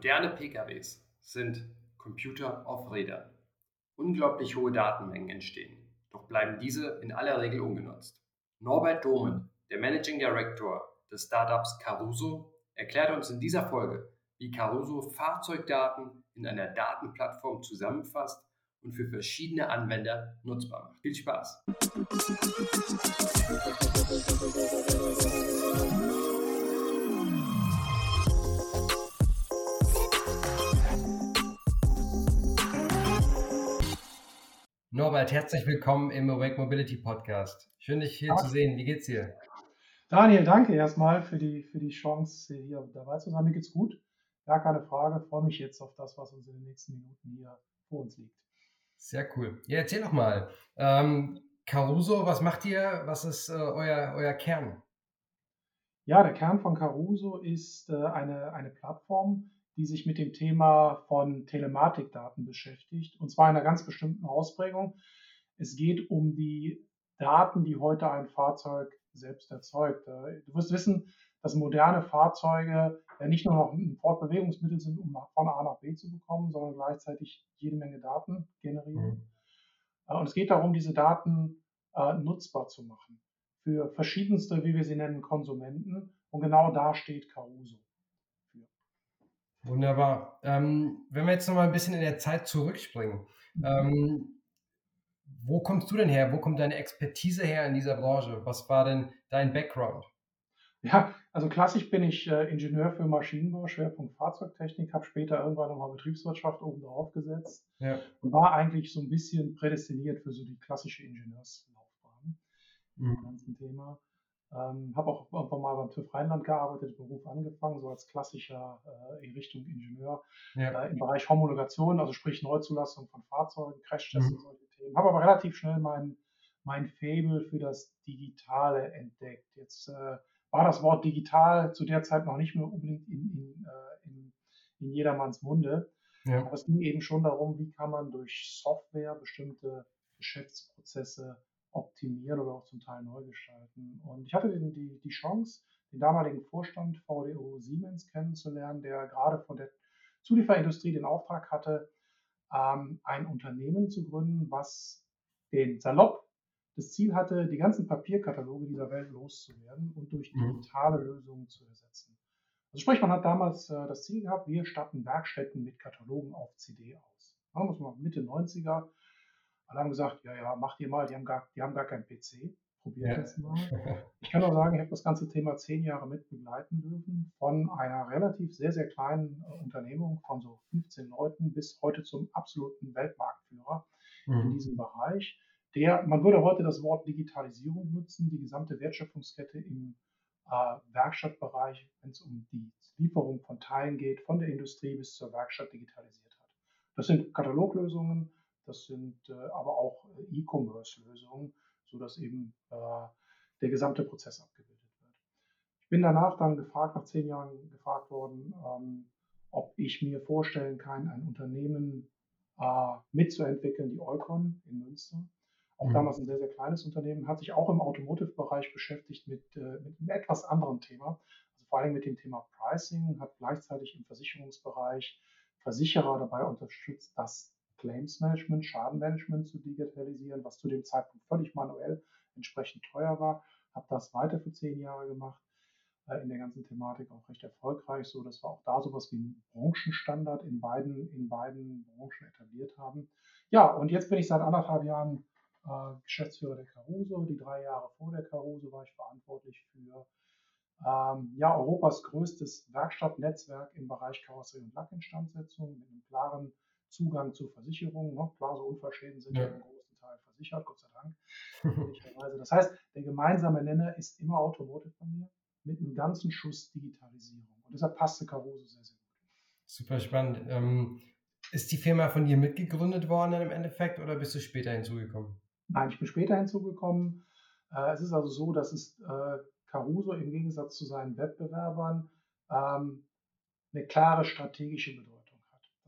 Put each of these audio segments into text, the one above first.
Moderne PKWs sind Computer auf Rädern. Unglaublich hohe Datenmengen entstehen, doch bleiben diese in aller Regel ungenutzt. Norbert Domen, der Managing Director des Startups Caruso, erklärt uns in dieser Folge, wie Caruso Fahrzeugdaten in einer Datenplattform zusammenfasst und für verschiedene Anwender nutzbar macht. Viel Spaß! Norbert, herzlich willkommen im Awake Mobility Podcast. Schön, dich hier ja. zu sehen. Wie geht's dir? Daniel, danke erstmal für die, für die Chance, hier dabei zu sein. Mir geht's gut. Gar keine Frage. freue mich jetzt auf das, was uns in den nächsten Minuten hier vor uns liegt. Sehr cool. Ja, erzähl doch mal. Ähm, Caruso, was macht ihr? Was ist äh, euer, euer Kern? Ja, der Kern von Caruso ist äh, eine, eine Plattform, die sich mit dem Thema von Telematikdaten beschäftigt, und zwar in einer ganz bestimmten Ausprägung. Es geht um die Daten, die heute ein Fahrzeug selbst erzeugt. Du wirst wissen, dass moderne Fahrzeuge ja nicht nur noch ein Fortbewegungsmittel sind, um von A nach B zu bekommen, sondern gleichzeitig jede Menge Daten generieren. Mhm. Äh, und es geht darum, diese Daten äh, nutzbar zu machen für verschiedenste, wie wir sie nennen, Konsumenten. Und genau da steht Caruso. Wunderbar. Ähm, wenn wir jetzt noch mal ein bisschen in der Zeit zurückspringen, mhm. ähm, wo kommst du denn her? Wo kommt deine Expertise her in dieser Branche? Was war denn dein Background? Ja, also klassisch bin ich äh, Ingenieur für Maschinenbau, Schwerpunkt Fahrzeugtechnik, habe später irgendwann nochmal Betriebswirtschaft oben drauf gesetzt ja. und war eigentlich so ein bisschen prädestiniert für so die klassische Ingenieurslaufbahn mhm. im ganzen Thema. Ähm, habe auch irgendwann mal beim TÜV Rheinland gearbeitet, Beruf angefangen, so als klassischer äh, in Richtung Ingenieur ja. äh, im Bereich Homologation, also sprich Neuzulassung von Fahrzeugen, Crashtests mhm. und solche Themen. Habe aber relativ schnell mein, mein Fable für das Digitale entdeckt. Jetzt äh, war das Wort digital zu der Zeit noch nicht mehr unbedingt in, in, äh, in, in jedermanns Munde. Ja. Aber es ging eben schon darum, wie kann man durch Software bestimmte Geschäftsprozesse optimieren oder auch zum Teil neu gestalten. Und ich hatte die, die, die Chance, den damaligen Vorstand VDO Siemens kennenzulernen, der gerade von der Zulieferindustrie den Auftrag hatte, ähm, ein Unternehmen zu gründen, was den Salopp das Ziel hatte, die ganzen Papierkataloge dieser Welt loszuwerden und durch mhm. digitale Lösungen zu ersetzen. Also sprich, man hat damals äh, das Ziel gehabt, wir statten Werkstätten mit Katalogen auf CD aus. Da muss man Mitte 90er alle haben gesagt, ja, ja, macht ihr mal, die haben gar, die haben gar keinen PC. Probiert ja. das mal. Ich kann auch sagen, ich habe das ganze Thema zehn Jahre mit begleiten dürfen, von einer relativ sehr, sehr kleinen äh, Unternehmung von so 15 Leuten bis heute zum absoluten Weltmarktführer mhm. in diesem Bereich. Der, man würde heute das Wort Digitalisierung nutzen, die gesamte Wertschöpfungskette im äh, Werkstattbereich, wenn es um die Lieferung von Teilen geht, von der Industrie bis zur Werkstatt digitalisiert hat. Das sind Kataloglösungen, das sind äh, aber auch äh, E-Commerce-Lösungen, sodass eben äh, der gesamte Prozess abgebildet wird. Ich bin danach dann gefragt, nach zehn Jahren gefragt worden, ähm, ob ich mir vorstellen kann, ein Unternehmen mitzuentwickeln, die Eukon in Münster. Auch mhm. damals ein sehr, sehr kleines Unternehmen, hat sich auch im Automotive-Bereich beschäftigt mit, mit einem etwas anderen Thema, also vor allem mit dem Thema Pricing, hat gleichzeitig im Versicherungsbereich Versicherer dabei unterstützt, das Claims Management, Schadenmanagement zu digitalisieren, was zu dem Zeitpunkt völlig manuell entsprechend teuer war. Habe das weiter für zehn Jahre gemacht, äh, in der ganzen Thematik auch recht erfolgreich, so dass wir auch da sowas wie einen Branchenstandard in beiden, in beiden Branchen etabliert haben. Ja, und jetzt bin ich seit anderthalb Jahren äh, Geschäftsführer der Caruso. Die drei Jahre vor der Caruso war ich verantwortlich für ähm, ja, Europas größtes Werkstattnetzwerk im Bereich Karosserie und Lackinstandsetzung mit einem klaren Zugang zu Versicherungen. Ne? Klar, so Unfallschäden sind ja. im großen Teil versichert, Gott sei Dank. das heißt, der gemeinsame Nenner ist immer Automotive bei mir mit einem ganzen Schuss Digitalisierung. Und deshalb passte Caruso sehr, sehr gut. Super spannend. Ähm, ist die Firma von dir mitgegründet worden im Endeffekt oder bist du später hinzugekommen? Nein, ich bin später hinzugekommen. Äh, es ist also so, dass es äh, Caruso im Gegensatz zu seinen Wettbewerbern ähm, eine klare strategische Bedeutung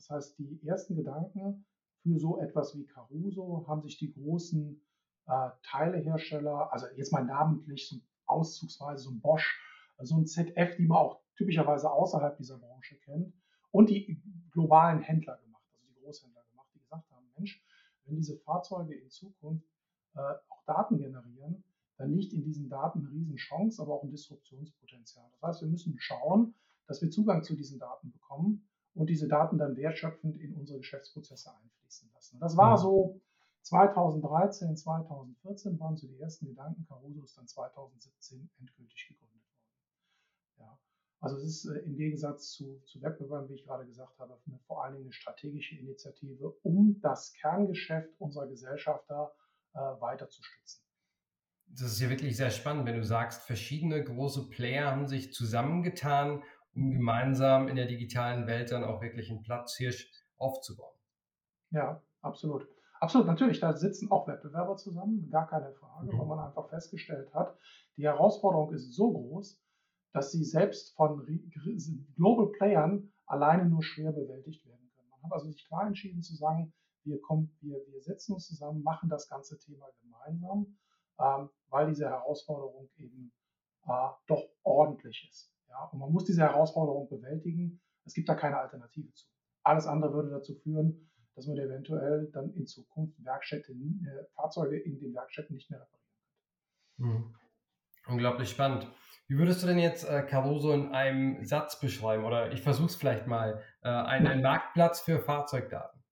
das heißt, die ersten Gedanken für so etwas wie Caruso haben sich die großen äh, Teilehersteller, also jetzt mal namentlich so auszugsweise so ein Bosch, so ein ZF, die man auch typischerweise außerhalb dieser Branche kennt. und die globalen Händler gemacht, also die Großhändler gemacht, die gesagt haben, Mensch, wenn diese Fahrzeuge in Zukunft äh, auch Daten generieren, dann liegt in diesen Daten eine Riesenchance, aber auch ein Disruptionspotenzial. Das heißt, wir müssen schauen, dass wir Zugang zu diesen Daten bekommen und diese Daten dann wertschöpfend in unsere Geschäftsprozesse einfließen lassen. Das war so 2013, 2014 waren so die ersten Gedanken. Caruso ist dann 2017 endgültig gegründet worden. Ja. Also es ist äh, im Gegensatz zu, zu Wettbewerben, wie ich gerade gesagt habe, eine, vor allen Dingen eine strategische Initiative, um das Kerngeschäft unserer Gesellschafter äh, weiter zu stützen. Das ist ja wirklich sehr spannend, wenn du sagst, verschiedene große Player haben sich zusammengetan, um gemeinsam in der digitalen Welt dann auch wirklich einen Platzhirsch aufzubauen. Ja, absolut. Absolut, natürlich, da sitzen auch Wettbewerber zusammen, gar keine Frage, mhm. weil man einfach festgestellt hat, die Herausforderung ist so groß, dass sie selbst von Global Playern alleine nur schwer bewältigt werden können. Man hat also sich klar entschieden zu sagen, wir, kommen, wir, wir setzen uns zusammen, machen das ganze Thema gemeinsam, ähm, weil diese Herausforderung eben äh, doch ordentlich ist. Ja? Und man muss diese Herausforderung bewältigen. Es gibt da keine Alternative zu. Alles andere würde dazu führen, dass man eventuell dann in Zukunft Werkstätten, äh, Fahrzeuge in den Werkstätten nicht mehr reparieren könnte. Mhm. Unglaublich spannend. Wie würdest du denn jetzt äh, Caruso in einem Satz beschreiben? Oder ich versuche es vielleicht mal. Äh, ein, ein, Marktplatz für Fahrzeugdaten.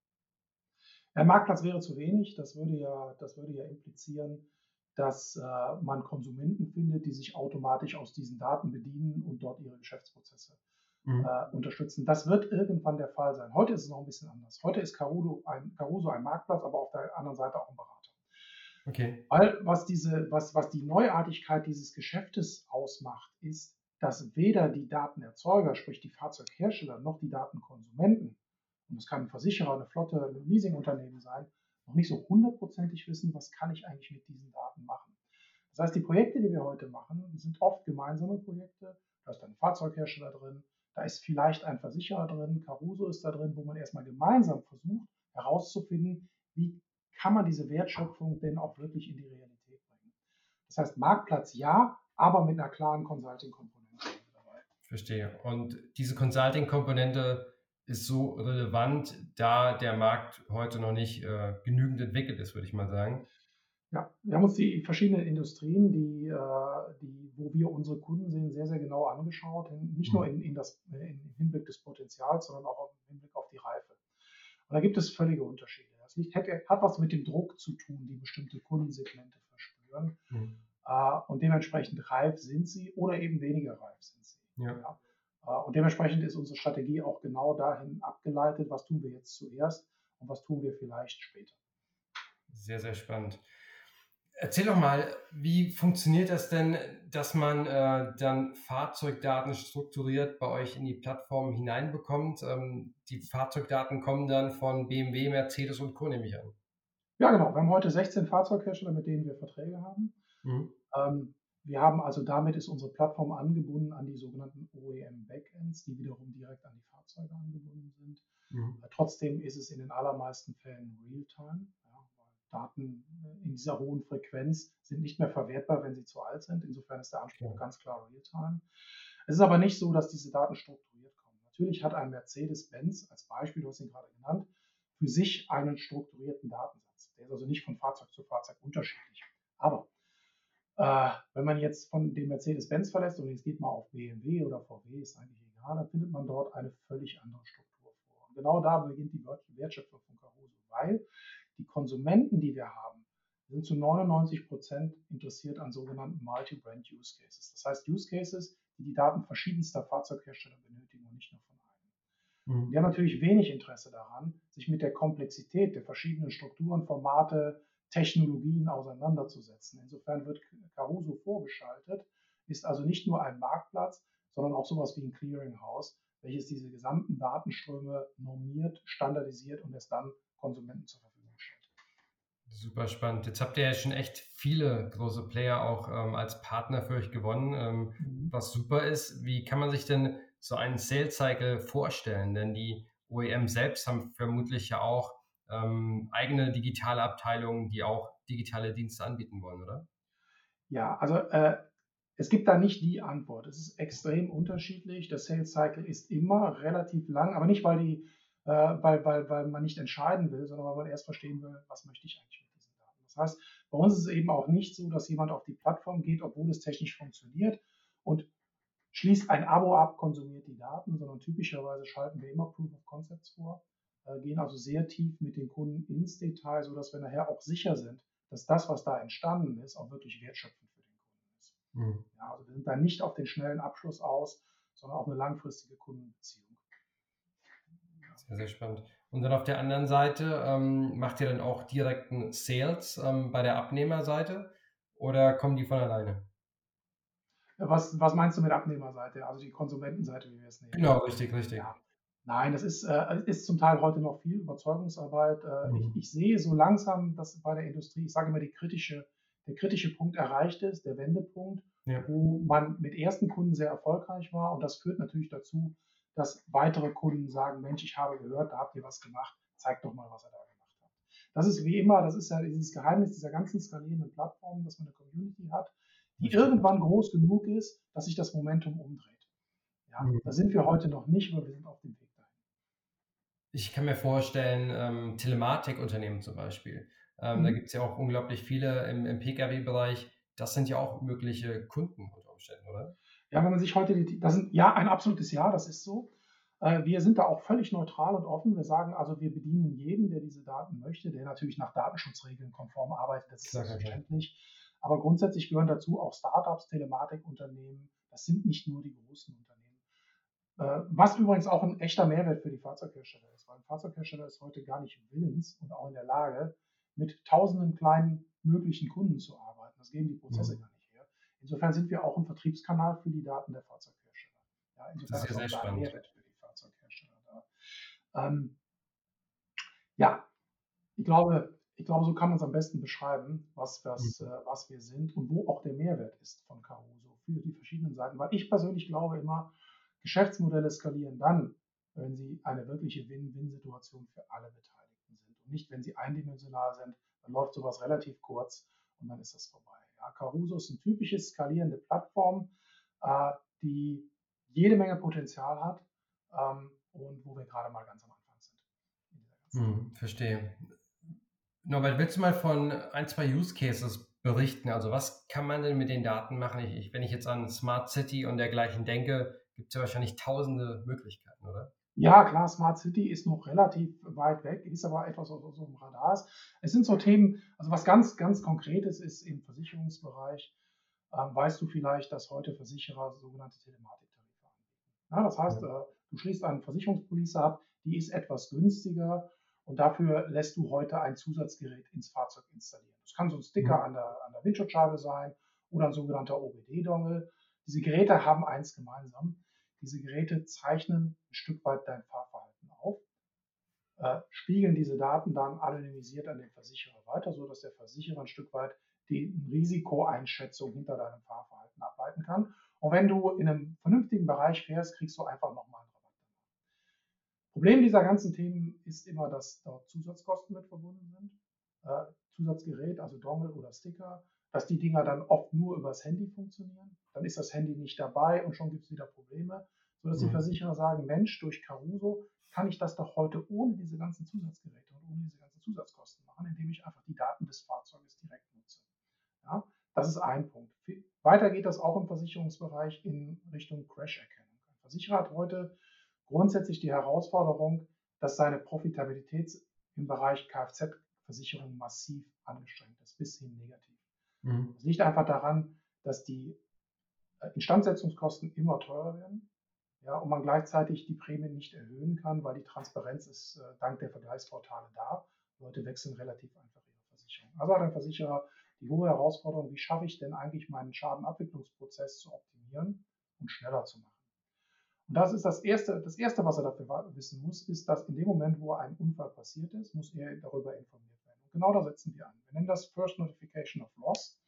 Ein Marktplatz wäre zu wenig. Das würde ja, das würde ja implizieren, dass äh, man Konsumenten findet, die sich automatisch aus diesen Daten bedienen und dort ihre Geschäftsprozesse mhm. äh, unterstützen. Das wird irgendwann der Fall sein. Heute ist es noch ein bisschen anders. Heute ist Caruso ein, Caruso ein Marktplatz, aber auf der anderen Seite auch ein Berater. Okay. Weil was, diese, was, was die Neuartigkeit dieses Geschäftes ausmacht, ist, dass weder die Datenerzeuger, sprich die Fahrzeughersteller, noch die Datenkonsumenten, und das kann ein Versicherer, eine Flotte, ein Leasingunternehmen sein, noch nicht so hundertprozentig wissen, was kann ich eigentlich mit diesen Daten machen. Das heißt, die Projekte, die wir heute machen, sind oft gemeinsame Projekte. Da ist ein Fahrzeughersteller drin, da ist vielleicht ein Versicherer drin, Caruso ist da drin, wo man erstmal gemeinsam versucht herauszufinden, wie kann man diese Wertschöpfung denn auch wirklich in die Realität bringen. Das heißt, Marktplatz ja, aber mit einer klaren Consulting-Komponente dabei. Verstehe. Und diese Consulting-Komponente ist so relevant, da der Markt heute noch nicht äh, genügend entwickelt ist, würde ich mal sagen. Ja, wir haben uns die verschiedenen Industrien, die, äh, die, wo wir unsere Kunden sehen, sehr, sehr genau angeschaut. Nicht nur mhm. in, in das, in Hinblick des Potenzials, sondern auch im Hinblick auf die Reife. Und da gibt es völlige Unterschiede. Das liegt, hat, hat was mit dem Druck zu tun, die bestimmte Kundensegmente verspüren. Mhm. Äh, und dementsprechend reif sind sie oder eben weniger reif sind sie. Ja. ja. Äh, und dementsprechend ist unsere Strategie auch genau dahin abgeleitet, was tun wir jetzt zuerst und was tun wir vielleicht später. Sehr, sehr spannend. Erzähl doch mal, wie funktioniert das denn, dass man äh, dann Fahrzeugdaten strukturiert bei euch in die Plattform hineinbekommt? Ähm, die Fahrzeugdaten kommen dann von BMW, Mercedes und Co. nehme ich an. Ja, genau. Wir haben heute 16 Fahrzeughersteller, mit denen wir Verträge haben. Mhm. Ähm, wir haben also damit ist unsere Plattform angebunden an die sogenannten OEM-Backends, die wiederum direkt an die Fahrzeuge angebunden sind. Mhm. Trotzdem ist es in den allermeisten Fällen Realtime. Daten äh, in dieser hohen Frequenz sind nicht mehr verwertbar, wenn sie zu alt sind. Insofern ist der Anspruch ganz klar Realtime. Es ist aber nicht so, dass diese Daten strukturiert kommen. Natürlich hat ein Mercedes-Benz als Beispiel, du hast ihn gerade genannt, für sich einen strukturierten Datensatz. Der ist also nicht von Fahrzeug zu Fahrzeug unterschiedlich. Aber äh, wenn man jetzt von dem Mercedes-Benz verlässt und jetzt geht mal auf BMW oder VW, ist eigentlich egal, dann findet man dort eine völlig andere Struktur vor. Und genau da beginnt die Wertschöpfung von Caruso, weil die Konsumenten, die wir haben, sind zu 99 Prozent interessiert an sogenannten Multi-Brand Use Cases. Das heißt Use Cases, die die Daten verschiedenster Fahrzeughersteller benötigen und nicht nur von einem. Mhm. Die haben natürlich wenig Interesse daran, sich mit der Komplexität der verschiedenen Strukturen, Formate, Technologien auseinanderzusetzen. Insofern wird Caruso vorgeschaltet, ist also nicht nur ein Marktplatz, sondern auch sowas wie ein Clearinghouse, welches diese gesamten Datenströme normiert, standardisiert und es dann Konsumenten zur Verfügung Super spannend. Jetzt habt ihr ja schon echt viele große Player auch ähm, als Partner für euch gewonnen, ähm, mhm. was super ist. Wie kann man sich denn so einen Sales Cycle vorstellen? Denn die OEM selbst haben vermutlich ja auch ähm, eigene digitale Abteilungen, die auch digitale Dienste anbieten wollen, oder? Ja, also äh, es gibt da nicht die Antwort. Es ist extrem unterschiedlich. Der Sales Cycle ist immer relativ lang, aber nicht, weil, die, äh, weil, weil, weil man nicht entscheiden will, sondern weil man erst verstehen will, was möchte ich eigentlich mit diesen Daten. Das heißt, bei uns ist es eben auch nicht so, dass jemand auf die Plattform geht, obwohl es technisch funktioniert und schließt ein Abo ab, konsumiert die Daten, sondern typischerweise schalten wir immer Proof of Concepts vor, äh, gehen also sehr tief mit den Kunden ins Detail, sodass wir nachher auch sicher sind, dass das, was da entstanden ist, auch wirklich wertschöpfend Mhm. Ja, also wir sind da nicht auf den schnellen Abschluss aus, sondern auf eine langfristige Kundenbeziehung. Sehr, sehr spannend. Und dann auf der anderen Seite, ähm, macht ihr dann auch direkten Sales ähm, bei der Abnehmerseite oder kommen die von alleine? Was, was meinst du mit Abnehmerseite? Also die Konsumentenseite, wie wir es nehmen? Genau, richtig, richtig. Ja. Nein, das ist, äh, ist zum Teil heute noch viel Überzeugungsarbeit. Äh, mhm. ich, ich, sehe so langsam, dass bei der Industrie, ich sage immer, kritische der kritische Punkt erreicht ist, der Wendepunkt, ja. wo man mit ersten Kunden sehr erfolgreich war. Und das führt natürlich dazu, dass weitere Kunden sagen, Mensch, ich habe gehört, da habt ihr was gemacht, zeigt doch mal, was ihr da gemacht habt. Das ist wie immer, das ist ja dieses Geheimnis dieser ganzen skalierenden Plattformen, dass man eine Community hat, die irgendwann groß genug ist, dass sich das Momentum umdreht. Ja, mhm. Da sind wir heute noch nicht, aber wir sind auf dem Weg. Ich kann mir vorstellen, ähm, Telematikunternehmen zum Beispiel, ähm, mhm. Da gibt es ja auch unglaublich viele im, im Pkw-Bereich. Das sind ja auch mögliche Kunden unter Umständen, oder? Ja, wenn man sich heute, die, das sind, ja, ein absolutes Ja, das ist so. Äh, wir sind da auch völlig neutral und offen. Wir sagen also, wir bedienen jeden, der diese Daten möchte, der natürlich nach Datenschutzregeln konform arbeitet. Das ist selbstverständlich. Aber grundsätzlich gehören dazu auch Startups, Telematikunternehmen. Das sind nicht nur die großen Unternehmen. Äh, was übrigens auch ein echter Mehrwert für die Fahrzeughersteller ist, weil ein Fahrzeughersteller ist heute gar nicht willens und auch in der Lage, mit tausenden kleinen möglichen Kunden zu arbeiten. Das geben die Prozesse mhm. gar nicht her. Insofern sind wir auch ein Vertriebskanal für die Daten der Fahrzeughersteller. Ja, insofern das ist, ja ist auch ein Mehrwert für die Fahrzeughersteller da. Ähm, ja, ich glaube, ich glaube, so kann man es am besten beschreiben, was, was, mhm. äh, was wir sind und wo auch der Mehrwert ist von Caruso für die verschiedenen Seiten. Weil ich persönlich glaube immer, Geschäftsmodelle skalieren dann, wenn sie eine wirkliche Win-Win-Situation für alle beteiligt nicht, wenn sie eindimensional sind, dann läuft sowas relativ kurz und dann ist das vorbei. Ja, Caruso ist eine typische skalierende Plattform, äh, die jede Menge Potenzial hat ähm, und wo wir gerade mal ganz am Anfang sind. Hm, verstehe. Norbert, willst du mal von ein, zwei Use Cases berichten? Also was kann man denn mit den Daten machen? Ich, wenn ich jetzt an Smart City und dergleichen denke, gibt es ja wahrscheinlich tausende Möglichkeiten, oder? Ja, klar, Smart City ist noch relativ weit weg, ist aber etwas, was so im Radar ist. Es sind so Themen, also was ganz, ganz Konkretes ist im Versicherungsbereich, ähm, weißt du vielleicht, dass heute Versicherer sogenannte Telematiktarife anbieten. Ja, das heißt, äh, du schließt eine Versicherungspolice ab, die ist etwas günstiger und dafür lässt du heute ein Zusatzgerät ins Fahrzeug installieren. Das kann so ein Sticker mhm. an, der, an der Windschutzscheibe sein oder ein sogenannter OBD-Dongle. Diese Geräte haben eins gemeinsam. Diese Geräte zeichnen ein Stück weit dein Fahrverhalten auf, äh, spiegeln diese Daten dann anonymisiert an den Versicherer weiter, sodass der Versicherer ein Stück weit die Risikoeinschätzung hinter deinem Fahrverhalten ableiten kann. Und wenn du in einem vernünftigen Bereich fährst, kriegst du einfach nochmal einen Rabatt. Problem dieser ganzen Themen ist immer, dass dort Zusatzkosten mit verbunden sind. Äh, Zusatzgerät, also Dongle oder Sticker, dass die Dinger dann oft nur übers Handy funktionieren. Dann ist das Handy nicht dabei und schon gibt es wieder Probleme, sodass mhm. die Versicherer sagen, Mensch, durch Caruso kann ich das doch heute ohne diese ganzen Zusatzgeräte und ohne diese ganzen Zusatzkosten machen, indem ich einfach die Daten des Fahrzeuges direkt nutze. Ja, das ist ein Punkt. Weiter geht das auch im Versicherungsbereich in Richtung Crash-Erkennung. Ein Versicherer hat heute grundsätzlich die Herausforderung, dass seine Profitabilität im Bereich Kfz-Versicherung massiv angestrengt ist, bis hin negativ. Mhm. Das liegt einfach daran, dass die Instandsetzungskosten immer teurer werden ja, und man gleichzeitig die Prämien nicht erhöhen kann, weil die Transparenz ist äh, dank der Vergleichsportale da. Leute wechseln relativ einfach ihre Versicherung. Also hat ein Versicherer die hohe Herausforderung, wie schaffe ich denn eigentlich meinen Schadenabwicklungsprozess zu optimieren und schneller zu machen. Und das ist das Erste, das Erste, was er dafür wissen muss, ist, dass in dem Moment, wo ein Unfall passiert ist, muss er darüber informiert genau da setzen wir an. Wir nennen das First Notification of Loss,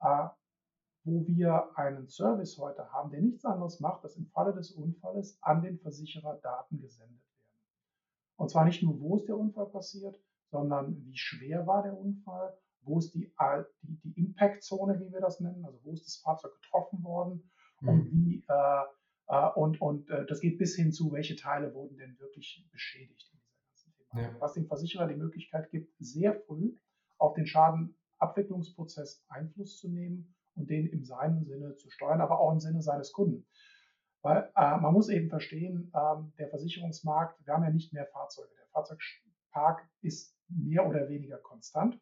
äh, wo wir einen Service heute haben, der nichts anderes macht, dass im Falle des Unfalles an den Versicherer Daten gesendet werden. Und zwar nicht nur, wo ist der Unfall passiert, sondern wie schwer war der Unfall wo ist die, die, die Impact-Zone, wie wir das nennen, also wo ist das Fahrzeug getroffen worden mhm. und wie äh, äh, und, und äh, das geht bis hin zu, welche Teile wurden denn wirklich beschädigt in dieser ganzen Thema. Ja. Was dem Versicherer die Möglichkeit gibt, sehr früh auf den Schadenabwicklungsprozess Einfluss zu nehmen und den im seinen Sinne zu steuern, aber auch im Sinne seines Kunden. Weil äh, man muss eben verstehen, ähm, der Versicherungsmarkt, wir haben ja nicht mehr Fahrzeuge. Der Fahrzeugpark ist mehr oder weniger konstant.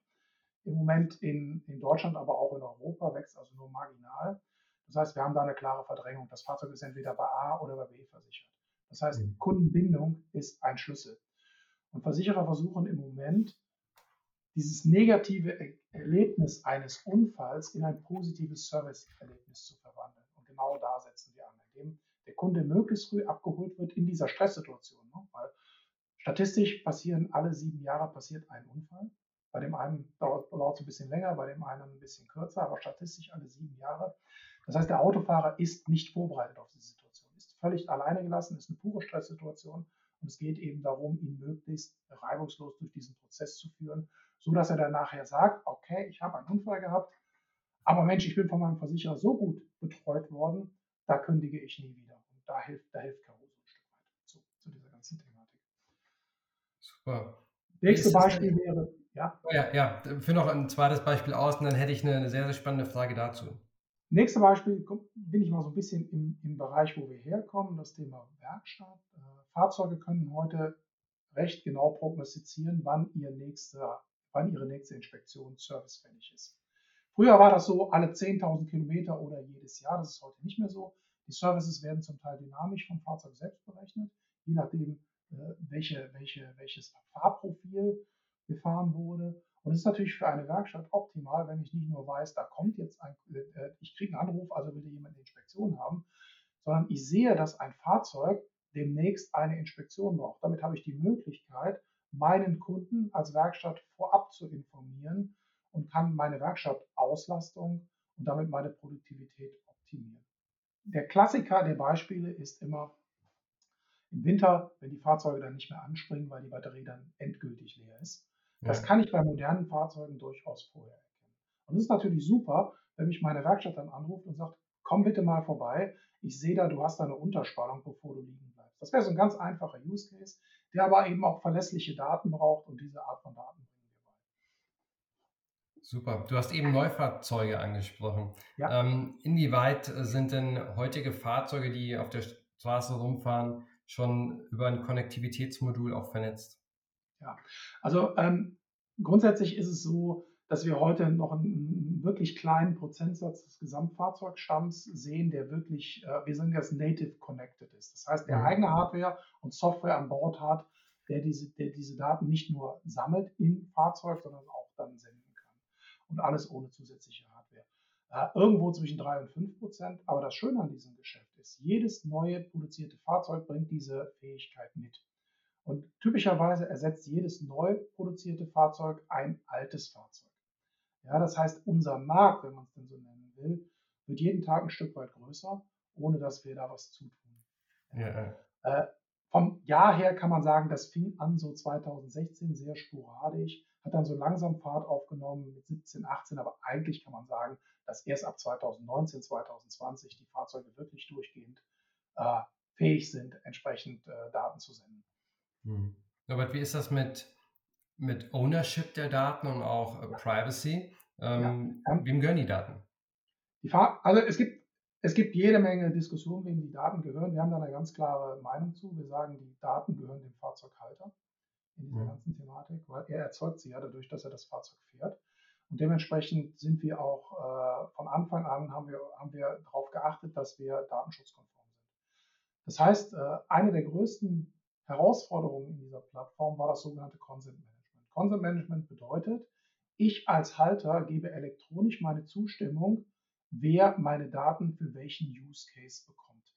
Im Moment in, in Deutschland, aber auch in Europa wächst also nur marginal. Das heißt, wir haben da eine klare Verdrängung. Das Fahrzeug ist entweder bei A oder bei B versichert. Das heißt, mhm. Kundenbindung ist ein Schlüssel. Und Versicherer versuchen im Moment, dieses negative Erlebnis eines Unfalls in ein positives Serviceerlebnis zu verwandeln. Und genau da setzen wir an, indem der Kunde möglichst früh abgeholt wird in dieser Stresssituation. Ne? Weil statistisch passieren alle sieben Jahre passiert ein Unfall. Bei dem einen dauert es ein bisschen länger, bei dem einen ein bisschen kürzer, aber statistisch alle sieben Jahre. Das heißt, der Autofahrer ist nicht vorbereitet auf diese Situation, ist völlig alleine gelassen, ist eine pure Stresssituation und es geht eben darum, ihn möglichst reibungslos durch diesen Prozess zu führen, so dass er dann nachher sagt, okay, ich habe einen Unfall gehabt, aber Mensch, ich bin von meinem Versicherer so gut betreut worden, da kündige ich nie wieder. Und da hilft, da hilft Caruso ein Stück weit zu, zu dieser ganzen Thematik. Super. Nächste Beispiel wäre, ja. Ja, ja, führ noch ein zweites Beispiel aus und dann hätte ich eine, eine sehr, sehr spannende Frage dazu. Nächste Beispiel bin ich mal so ein bisschen im, im Bereich, wo wir herkommen, das Thema Werkstatt. Äh, Fahrzeuge können heute recht genau prognostizieren, wann, ihr nächster, wann ihre nächste Inspektion servicefällig ist. Früher war das so alle 10.000 Kilometer oder jedes Jahr. Das ist heute nicht mehr so. Die Services werden zum Teil dynamisch vom Fahrzeug selbst berechnet, je nachdem, äh, welche, welche, welches Fahrprofil gefahren wurde. Und es ist natürlich für eine Werkstatt optimal, wenn ich nicht nur weiß, da kommt jetzt ein, äh, ich kriege einen Anruf, also will jemand eine Inspektion haben, sondern ich sehe, dass ein Fahrzeug demnächst eine Inspektion braucht. Damit habe ich die Möglichkeit, meinen Kunden als Werkstatt vorab zu informieren und kann meine Werkstattauslastung und damit meine Produktivität optimieren. Der Klassiker der Beispiele ist immer im Winter, wenn die Fahrzeuge dann nicht mehr anspringen, weil die Batterie dann endgültig leer ist. Das kann ich bei modernen Fahrzeugen durchaus vorher erkennen. Und es ist natürlich super, wenn mich meine Werkstatt dann anruft und sagt, komm bitte mal vorbei, ich sehe da, du hast da eine Unterspannung, bevor du liegen bleibst. Das wäre so ein ganz einfacher Use Case, der aber eben auch verlässliche Daten braucht und diese Art von Daten bringen wir bei. Super. Du hast eben Neufahrzeuge angesprochen. Ja. Ähm, inwieweit sind denn heutige Fahrzeuge, die auf der Straße rumfahren, schon über ein Konnektivitätsmodul auch vernetzt? Ja, also ähm, grundsätzlich ist es so, dass wir heute noch einen wirklich kleinen Prozentsatz des Gesamtfahrzeugstamms sehen, der wirklich, äh, wir sagen das Native Connected ist. Das heißt, der mhm. eigene Hardware und Software an Bord hat, der diese, der diese Daten nicht nur sammelt im Fahrzeug, sondern auch dann senden kann. Und alles ohne zusätzliche Hardware. Äh, irgendwo zwischen 3 und 5 Prozent. Aber das Schöne an diesem Geschäft ist, jedes neue produzierte Fahrzeug bringt diese Fähigkeit mit. Und typischerweise ersetzt jedes neu produzierte Fahrzeug ein altes Fahrzeug. Ja, das heißt, unser Markt, wenn man es denn so nennen will, wird jeden Tag ein Stück weit größer, ohne dass wir da was zutun. Ja. Äh, vom Jahr her kann man sagen, das fing an so 2016 sehr sporadisch, hat dann so langsam Fahrt aufgenommen mit 17, 18, aber eigentlich kann man sagen, dass erst ab 2019, 2020 die Fahrzeuge wirklich durchgehend äh, fähig sind, entsprechend äh, Daten zu senden. Mhm. Robert, wie ist das mit, mit Ownership der Daten und auch äh, Privacy? Ähm, ja. Wem gehören die Daten? Die also es gibt, es gibt jede Menge Diskussionen, wem die Daten gehören. Wir haben da eine ganz klare Meinung zu. Wir sagen, die Daten gehören dem Fahrzeughalter in dieser mhm. ganzen Thematik, weil er erzeugt sie ja dadurch, dass er das Fahrzeug fährt. Und dementsprechend sind wir auch äh, von Anfang an haben wir, haben wir darauf geachtet, dass wir datenschutzkonform sind. Das heißt, äh, eine der größten Herausforderung in dieser Plattform war das sogenannte Consent Management. Consent Management bedeutet, ich als Halter gebe elektronisch meine Zustimmung, wer meine Daten für welchen Use Case bekommt.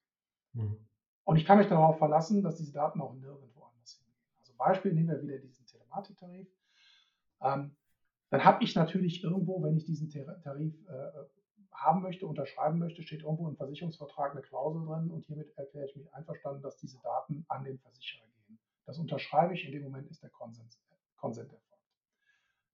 Mhm. Und ich kann mich darauf verlassen, dass diese Daten auch nirgendwo anders hingehen. Also Beispiel nehmen wir wieder diesen Telematiktarif. Ähm, dann habe ich natürlich irgendwo, wenn ich diesen Tarif äh, haben möchte, unterschreiben möchte, steht irgendwo im Versicherungsvertrag eine Klausel drin und hiermit erkläre ich mich einverstanden, dass diese Daten an den Versicherer gehen. Das unterschreibe ich, in dem Moment ist der Konsens, Konsent erfolgt.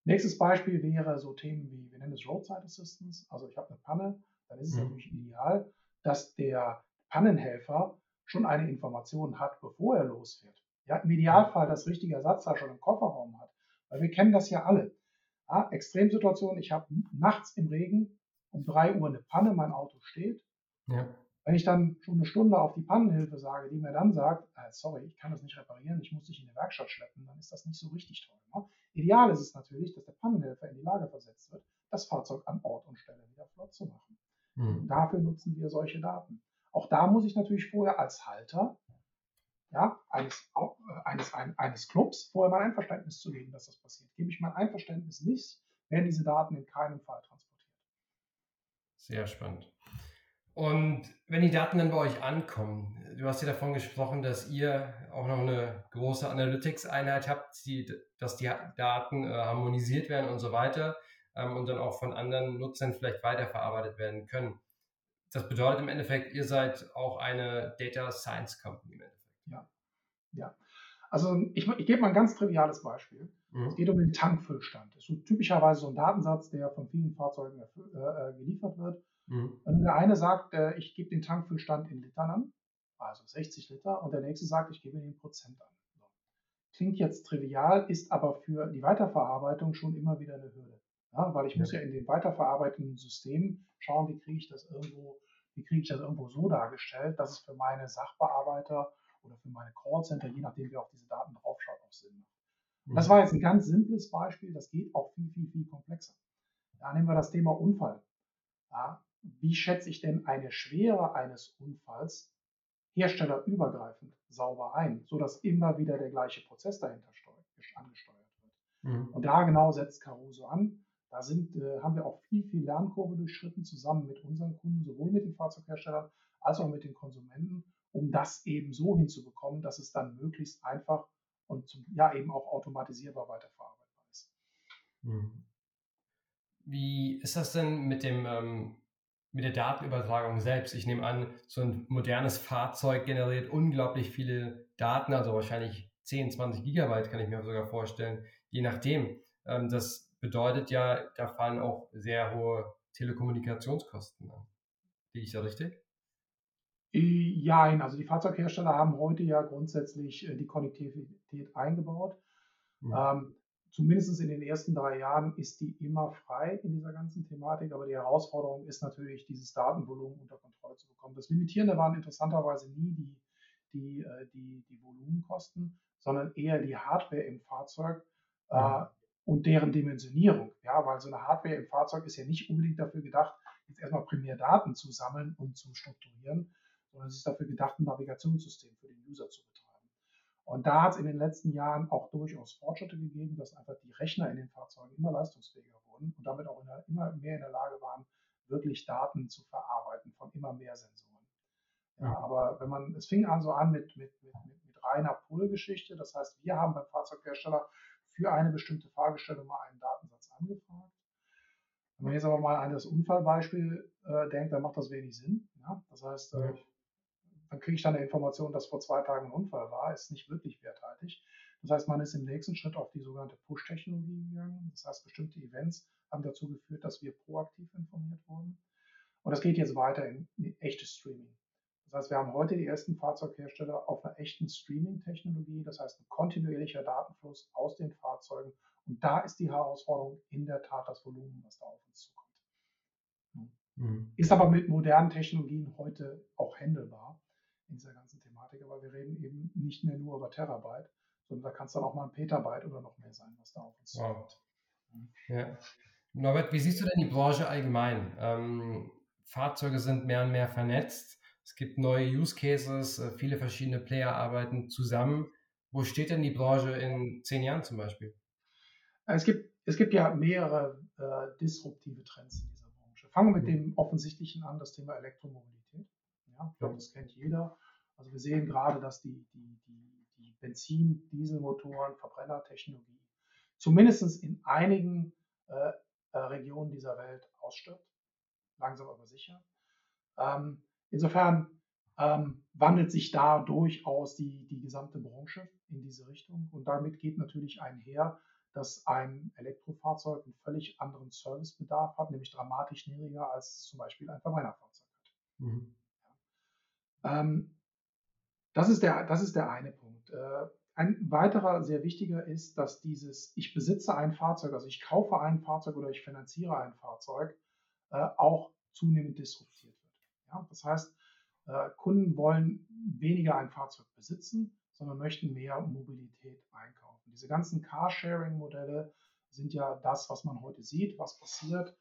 Nächstes Beispiel wäre so Themen wie, wir nennen es Roadside Assistance. Also ich habe eine Panne, dann ist es mhm. natürlich ideal, dass der Pannenhelfer schon eine Information hat, bevor er losfährt. Ja, Im Idealfall das richtige Ersatzteil schon im Kofferraum hat. Weil wir kennen das ja alle. Ja, Extremsituation, ich habe nachts im Regen um 3 Uhr eine Panne, mein Auto steht. Ja. Wenn ich dann schon eine Stunde auf die Pannenhilfe sage, die mir dann sagt, äh, sorry, ich kann das nicht reparieren, ich muss dich in die Werkstatt schleppen, dann ist das nicht so richtig toll. Ne? Ideal ist es natürlich, dass der Pannenhelfer in die Lage versetzt wird, das Fahrzeug an Ort und Stelle wieder flott zu machen. Mhm. Dafür nutzen wir solche Daten. Auch da muss ich natürlich vorher als Halter ja, eines, äh, eines, ein, eines Clubs vorher mein Einverständnis zu geben, dass das passiert. Gebe ich mein Einverständnis nicht, werden diese Daten in keinem Fall transportiert. Sehr spannend. Und wenn die Daten dann bei euch ankommen, du hast ja davon gesprochen, dass ihr auch noch eine große Analytics-Einheit habt, die, dass die Daten äh, harmonisiert werden und so weiter ähm, und dann auch von anderen Nutzern vielleicht weiterverarbeitet werden können. Das bedeutet im Endeffekt, ihr seid auch eine Data Science Company im Endeffekt. Ja, ja. Also ich, ich gebe mal ein ganz triviales Beispiel. Mhm. Es geht um den Tankfüllstand. Das ist typischerweise so ein Datensatz, der von vielen Fahrzeugen äh, äh, geliefert wird. Mhm. Und der eine sagt, äh, ich gebe den Tankfüllstand in Litern an, also 60 Liter, und der nächste sagt, ich gebe in Prozent an. So. Klingt jetzt trivial, ist aber für die Weiterverarbeitung schon immer wieder eine Hürde. Ja, weil ich ja. muss ja in den weiterverarbeitenden Systemen schauen, wie kriege ich das irgendwo, wie kriege ich das irgendwo so dargestellt, dass es für meine Sachbearbeiter oder für meine Callcenter, je nachdem, wer auf diese Daten draufschaut, auch Sinn macht. Mhm. Das war jetzt ein ganz simples Beispiel, das geht auch viel, viel, viel komplexer. Da nehmen wir das Thema Unfall. Ja, wie schätze ich denn eine Schwere eines Unfalls herstellerübergreifend sauber ein, sodass immer wieder der gleiche Prozess dahinter angesteuert wird. Mhm. Und da genau setzt Caruso an. Da sind, äh, haben wir auch viel, viel Lernkurve durchschritten, zusammen mit unseren Kunden, sowohl mit den Fahrzeugherstellern als auch mit den Konsumenten, um das eben so hinzubekommen, dass es dann möglichst einfach und zum, ja eben auch automatisierbar weiterverarbeitbar ist. Mhm. Wie ist das denn mit dem ähm, mit der Datenübertragung selbst. Ich nehme an, so ein modernes Fahrzeug generiert unglaublich viele Daten, also wahrscheinlich 10, 20 Gigabyte kann ich mir sogar vorstellen, je nachdem. Ähm, das bedeutet ja, da fallen auch sehr hohe Telekommunikationskosten an. Liege ich da richtig? Ja, also die Fahrzeughersteller haben heute ja grundsätzlich äh, die Konnektivität eingebaut. Mhm. Zumindest in den ersten drei Jahren ist die immer frei in dieser ganzen Thematik, aber die Herausforderung ist natürlich, dieses Datenvolumen unter Kontrolle zu bekommen. Das Limitierende waren interessanterweise nie die, die, äh, die, die Volumenkosten, sondern eher die Hardware im Fahrzeug äh, und deren Dimensionierung. Ja, weil so eine Hardware im Fahrzeug ist ja nicht unbedingt dafür gedacht, jetzt erstmal primär Daten zu sammeln und zu strukturieren, sondern es ist dafür gedacht, ein Navigationssystem für den User zu betreiben. Und da hat es in den letzten Jahren auch durchaus Fortschritte gegeben, dass einfach die Rechner in den Fahrzeugen immer leistungsfähiger wurden und damit auch der, immer mehr in der Lage waren, wirklich Daten zu verarbeiten von immer mehr Sensoren. Ja, ja. aber wenn man, es fing an so an mit, mit, mit, mit reiner Pull-Geschichte. Das heißt, wir haben beim Fahrzeughersteller für eine bestimmte Fragestellung mal einen Datensatz angefragt. Wenn man jetzt aber mal an das Unfallbeispiel äh, denkt, dann macht das wenig Sinn. Ja? Das heißt, äh, dann kriege ich dann eine Information, dass vor zwei Tagen ein Unfall war, ist nicht wirklich werthaltig. Das heißt, man ist im nächsten Schritt auf die sogenannte Push-Technologie gegangen. Das heißt, bestimmte Events haben dazu geführt, dass wir proaktiv informiert wurden. Und das geht jetzt weiter in, in echtes Streaming. Das heißt, wir haben heute die ersten Fahrzeughersteller auf einer echten Streaming-Technologie, das heißt ein kontinuierlicher Datenfluss aus den Fahrzeugen. Und da ist die Herausforderung in der Tat das Volumen, was da auf uns zukommt. Mhm. Ist aber mit modernen Technologien heute auch handelbar in dieser ganzen Thematik. Aber wir reden eben nicht mehr nur über Terabyte, sondern da kann es dann auch mal ein Petabyte oder noch mehr sein, was da auf uns wow. kommt. Ja. Norbert, wie siehst du denn die Branche allgemein? Ähm, Fahrzeuge sind mehr und mehr vernetzt. Es gibt neue Use Cases, äh, viele verschiedene Player arbeiten zusammen. Wo steht denn die Branche in zehn Jahren zum Beispiel? Es gibt, es gibt ja mehrere äh, disruptive Trends in dieser Branche. Fangen wir mit mhm. dem Offensichtlichen an, das Thema Elektromobilität. Ja, ich glaube, das kennt jeder. Also wir sehen gerade, dass die, die, die, die Benzin-, Dieselmotoren, Verbrennertechnologie zumindest in einigen äh, äh, Regionen dieser Welt ausstirbt. Langsam aber sicher. Ähm, insofern ähm, wandelt sich da durchaus die, die gesamte Branche in diese Richtung. Und damit geht natürlich einher, dass ein Elektrofahrzeug einen völlig anderen Servicebedarf hat, nämlich dramatisch niedriger als zum Beispiel ein Verbrennerfahrzeug hat. Mhm. Ähm, das, ist der, das ist der eine Punkt. Äh, ein weiterer sehr wichtiger ist, dass dieses Ich besitze ein Fahrzeug, also ich kaufe ein Fahrzeug oder ich finanziere ein Fahrzeug, äh, auch zunehmend disruptiert wird. Ja? Das heißt, äh, Kunden wollen weniger ein Fahrzeug besitzen, sondern möchten mehr Mobilität einkaufen. Diese ganzen Carsharing-Modelle sind ja das, was man heute sieht, was passiert.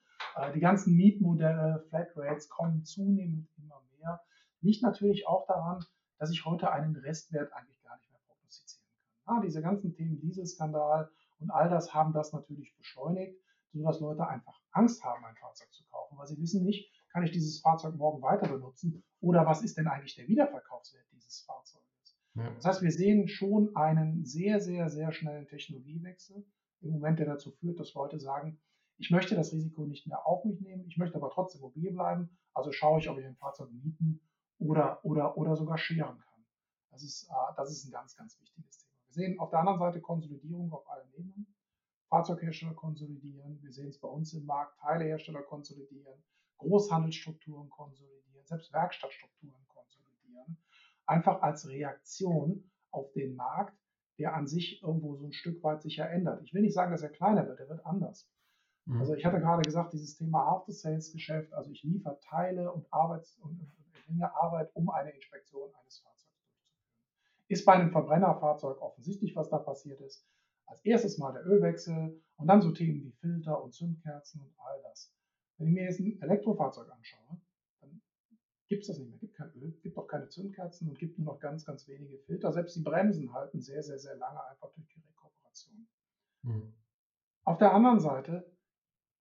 Die ganzen Mietmodelle, Flatrates kommen zunehmend immer mehr. Liegt natürlich auch daran, dass ich heute einen Restwert eigentlich gar nicht mehr prognostizieren kann. Ja, diese ganzen Themen, Dieselskandal und all das haben das natürlich beschleunigt, sodass Leute einfach Angst haben, ein Fahrzeug zu kaufen, weil sie wissen nicht, kann ich dieses Fahrzeug morgen weiter benutzen oder was ist denn eigentlich der Wiederverkaufswert dieses Fahrzeugs? Ja. Das heißt, wir sehen schon einen sehr, sehr, sehr schnellen Technologiewechsel im Moment, der dazu führt, dass Leute sagen, ich möchte das Risiko nicht mehr auf mich nehmen, ich möchte aber trotzdem mobil bleiben, also schaue ich, ob ich ein Fahrzeug mieten oder, oder, oder sogar scheren kann. Das ist, äh, das ist ein ganz, ganz wichtiges Thema. Wir sehen auf der anderen Seite Konsolidierung auf allen Ebenen. Fahrzeughersteller konsolidieren, wir sehen es bei uns im Markt, Teilehersteller konsolidieren, Großhandelsstrukturen konsolidieren, selbst Werkstattstrukturen konsolidieren einfach als Reaktion auf den Markt, der an sich irgendwo so ein Stück weit sich ja ändert. Ich will nicht sagen, dass er kleiner wird, er wird anders. Mhm. Also ich hatte gerade gesagt, dieses Thema After-Sales-Geschäft, also ich liefere Teile und Arbeits- und, und Arbeit, um eine Inspektion eines Fahrzeugs durchzuführen. Ist bei einem Verbrennerfahrzeug offensichtlich, was da passiert ist. Als erstes mal der Ölwechsel und dann so Themen wie Filter und Zündkerzen und all das. Wenn ich mir jetzt ein Elektrofahrzeug anschaue, gibt es das nicht mehr. Gibt kein Öl, gibt auch keine Zündkerzen und gibt nur noch ganz, ganz wenige Filter. Selbst die Bremsen halten sehr, sehr, sehr lange einfach durch die Rekuperation. Mhm. Auf der anderen Seite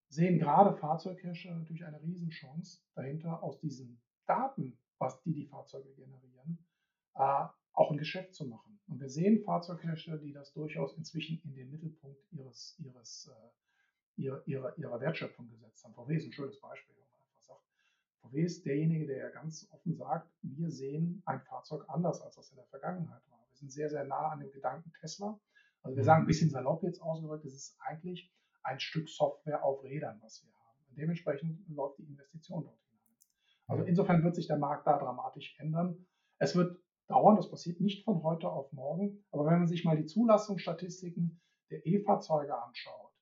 sehen gerade Fahrzeughersteller natürlich eine Riesenchance dahinter, aus diesen Daten, was die die Fahrzeuge generieren, äh, auch ein Geschäft zu machen. Und wir sehen Fahrzeughersteller, die das durchaus inzwischen in den Mittelpunkt ihres, ihres, äh, ihrer, ihrer, ihrer Wertschöpfung gesetzt haben. VW ist ein schönes Beispiel. VW ist derjenige, der ja ganz offen sagt, wir sehen ein Fahrzeug anders, als das in der Vergangenheit war. Wir sind sehr, sehr nah an dem Gedanken Tesla. Also wir mhm. sagen ein bisschen salopp jetzt ausgedrückt, es ist eigentlich ein Stück Software auf Rädern, was wir haben. Und dementsprechend läuft die Investition dort. Also insofern wird sich der Markt da dramatisch ändern. Es wird dauern, das passiert nicht von heute auf morgen. Aber wenn man sich mal die Zulassungsstatistiken der E-Fahrzeuge anschaut,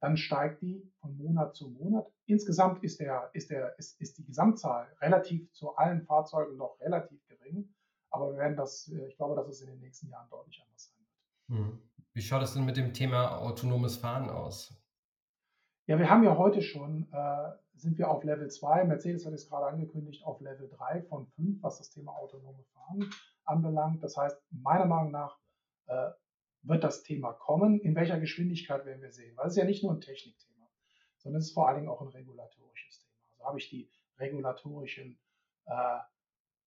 dann steigt die von Monat zu Monat. Insgesamt ist, der, ist, der, ist, ist die Gesamtzahl relativ zu allen Fahrzeugen noch relativ gering. Aber wir werden das, äh, ich glaube, dass es in den nächsten Jahren deutlich anders sein wird. Hm. Wie schaut es denn mit dem Thema autonomes Fahren aus? Ja, wir haben ja heute schon, äh, sind wir auf Level 2. Mercedes hat es gerade angekündigt, auf Level 3 von 5, was das Thema autonome Fahren anbelangt. Das heißt, meiner Meinung nach äh, wird das Thema kommen. In welcher Geschwindigkeit werden wir sehen? Weil es ist ja nicht nur ein Technikthema, sondern es ist vor allen Dingen auch ein regulatorisches Thema. Also habe ich die regulatorischen äh,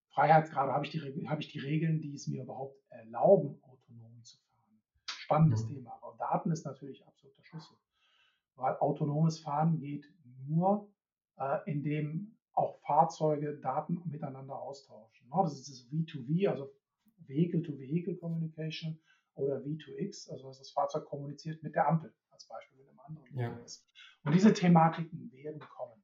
Freiheitsgrade, habe ich, die, habe ich die Regeln, die es mir überhaupt erlauben, autonom zu fahren. Spannendes mhm. Thema. Aber Daten ist natürlich absoluter Schlüssel. Weil autonomes Fahren geht nur, äh, indem auch Fahrzeuge Daten miteinander austauschen. Ne? Das ist das V2V, also Vehicle-to-Vehicle-Communication oder V2X, also das Fahrzeug kommuniziert mit der Ampel als Beispiel mit einem anderen ja. Und diese Thematiken werden kommen.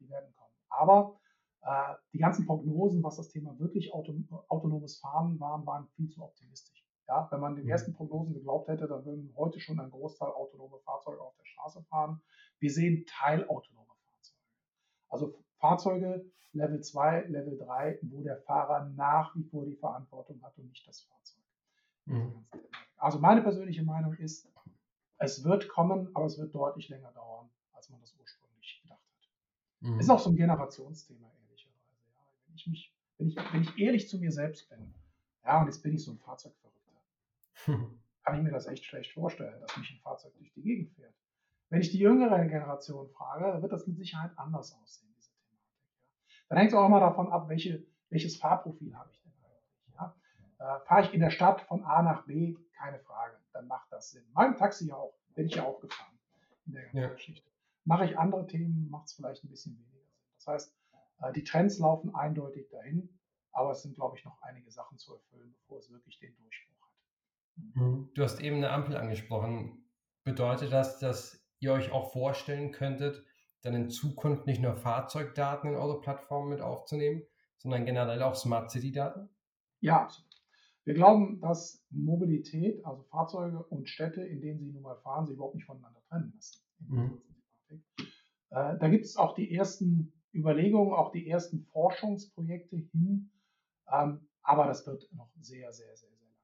Die werden kommen. Aber äh, die ganzen Prognosen, was das Thema wirklich auto, autonomes Fahren waren, waren viel zu optimistisch. Ja, wenn man den mhm. ersten Prognosen geglaubt hätte, dann würden heute schon ein Großteil autonome Fahrzeuge auf der Straße fahren. Wir sehen teilautonome. Also Fahrzeuge Level 2, Level 3, wo der Fahrer nach wie vor die Verantwortung hat und nicht das Fahrzeug. Mhm. Also meine persönliche Meinung ist, es wird kommen, aber es wird deutlich länger dauern, als man das ursprünglich gedacht hat. Mhm. Ist auch so ein Generationsthema, ehrlicherweise. Ja. Wenn, ich mich, wenn, ich, wenn ich ehrlich zu mir selbst bin, ja, und jetzt bin ich so ein Fahrzeugverrückter, kann ich mir das echt schlecht vorstellen, dass mich ein Fahrzeug durch die Gegend fährt. Wenn ich die jüngere Generation frage, wird das mit Sicherheit anders aussehen, diese Thematik. Dann hängt es auch immer davon ab, welche, welches Fahrprofil habe ich denn eigentlich. Ja. Äh, fahre ich in der Stadt von A nach B, keine Frage, dann macht das Sinn. Mein Taxi auch, bin ich ja auch gefahren in der ganzen ja. Geschichte. Mache ich andere Themen, macht es vielleicht ein bisschen weniger Sinn. Das heißt, äh, die Trends laufen eindeutig dahin, aber es sind, glaube ich, noch einige Sachen zu erfüllen, bevor es wirklich den Durchbruch hat. Mhm. Du hast eben eine Ampel angesprochen. bedeutet das, dass ihr euch auch vorstellen könntet, dann in Zukunft nicht nur Fahrzeugdaten in eure Plattform mit aufzunehmen, sondern generell auch Smart City-Daten? Ja, absolut. Wir glauben, dass Mobilität, also Fahrzeuge und Städte, in denen sie nun mal fahren, sich überhaupt nicht voneinander trennen lassen. Mhm. Äh, da gibt es auch die ersten Überlegungen, auch die ersten Forschungsprojekte hin, ähm, aber das wird noch sehr, sehr, sehr, sehr lange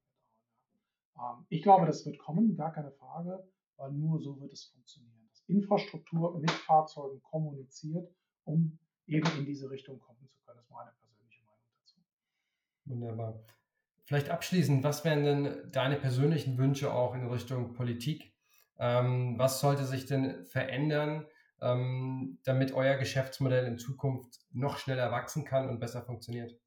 dauern. Ähm, ich glaube, das wird kommen, gar keine Frage, weil nur so wird es funktionieren. Dass Infrastruktur mit Fahrzeugen kommuniziert, um eben in diese Richtung kommen zu können. Das ist meine persönliche Meinung dazu. Wunderbar. Vielleicht abschließend, was wären denn deine persönlichen Wünsche auch in Richtung Politik? Ähm, was sollte sich denn verändern, ähm, damit euer Geschäftsmodell in Zukunft noch schneller wachsen kann und besser funktioniert?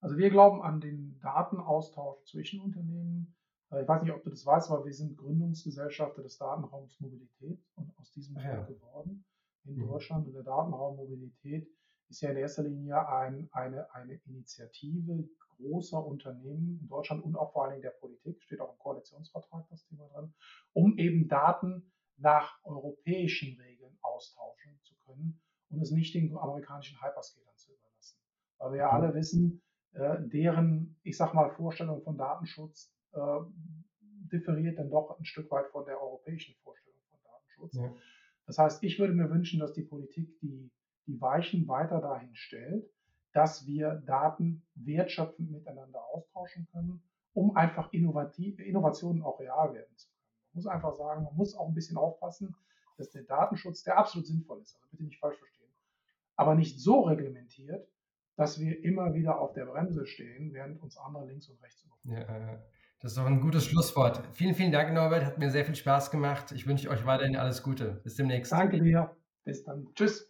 Also wir glauben an den Datenaustausch zwischen Unternehmen. Äh, ich weiß nicht, ob du das weißt, aber wir sind Gründungsgesellschafter des Datenraums Mobilität und aus diesem Grund ja. geworden in mhm. Deutschland. Und der Datenraum Mobilität ist ja in erster Linie ein, eine, eine Initiative großer Unternehmen in Deutschland und auch vor allen Dingen der Politik, steht auch im Koalitionsvertrag das Thema drin, um eben Daten nach europäischen Regeln austauschen zu können und es nicht den amerikanischen Hyperscalern zu überlassen. Weil wir ja alle wissen, äh, deren, ich sag mal, Vorstellung von Datenschutz äh, differiert dann doch ein Stück weit von der europäischen Vorstellung von Datenschutz. Ja. Das heißt, ich würde mir wünschen, dass die Politik die, die Weichen weiter dahin stellt, dass wir Daten wertschöpfend miteinander austauschen können, um einfach innovativ, Innovationen auch real werden zu können. Man muss einfach sagen, man muss auch ein bisschen aufpassen, dass der Datenschutz, der absolut sinnvoll ist, also bitte nicht falsch verstehen, aber nicht so reglementiert, dass wir immer wieder auf der Bremse stehen, während uns andere links und rechts überholen. Ja, das ist doch ein gutes Schlusswort. Vielen, vielen Dank, Norbert. Hat mir sehr viel Spaß gemacht. Ich wünsche euch weiterhin alles Gute. Bis demnächst. Danke dir. Bis dann. Tschüss.